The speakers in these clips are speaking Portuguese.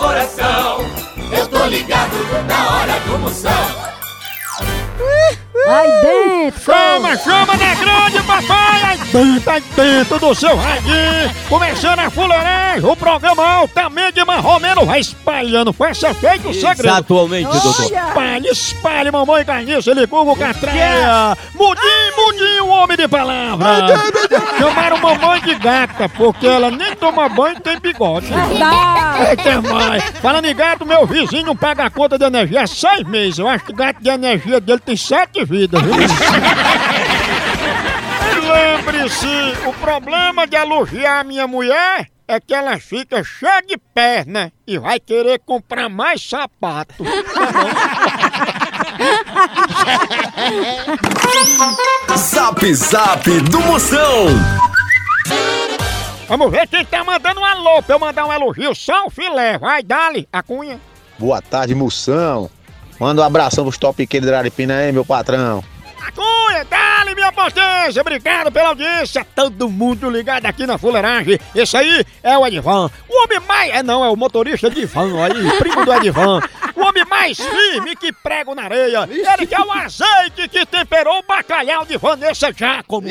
coração, eu tô ligado na hora do Moção. Aí Chama, chama na grande, papai! Aí dentro, do seu radinho! Começando a fuleiragem, o programa altamente marromeno vai espalhando. Foi esse efeito o segredo. Exatamente, doutor. Espalhe, espalhe, mamãe carniça, ele Google Catreia. Mudinho, mudinho, homem de palavra. Chamaram mamãe de gata, porque ela nem toma banho e tem bigode. Eita, mãe. Falando em gato, meu vizinho paga a conta de energia há seis meses. Eu acho que o gato de energia dele tem sete vidas, viu? Lembre-se, o problema de elogiar a minha mulher é que ela fica cheia de perna e vai querer comprar mais sapato. Zap Zap do Moção. Vamos ver quem tá mandando um alô pra eu mandar um elogio. Só um filé. Vai, dali, a cunha. Boa tarde, Moção. Manda um abração pros topiqueiros de Araripina aí, meu patrão. Potência. Obrigado pela audiência. Todo mundo ligado aqui na fuleiragem. Esse aí é o Edvan. O homem mais... É não, é o motorista de van aí, primo do Edvan. O homem mais firme que prego na areia. Ele que é o azeite que temperou o bacalhau de Vanessa Giacomo.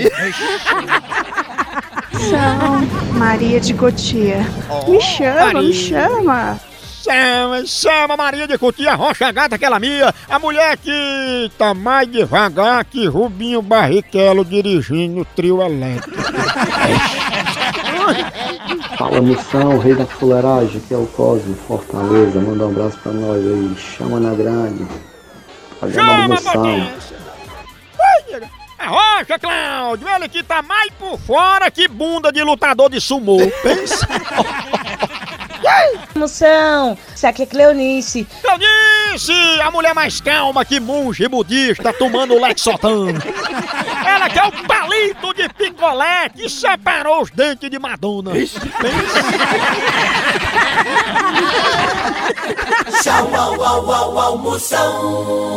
São Maria de Cotia. me chama, Maria. me chama. Chama, chama Maria de Cutia Rocha Gata, aquela minha, a mulher que tá mais devagar que Rubinho Barrichello dirigindo o trio elétrico. Fala Moção, rei da fuleiragem, que é o Cosmo, Fortaleza, manda um abraço pra nós aí, chama na grande. Chama, potência! A Rocha, Cláudio, ele que tá mais por fora que bunda de lutador de sumô, pensa? Moção, isso aqui é Cleonice. Disse, a mulher mais calma que monge budista tomando Lexotan. Ela que é o palito de picolé que separou os dentes de Madonna. Tchau, au, au, au, au, Moção.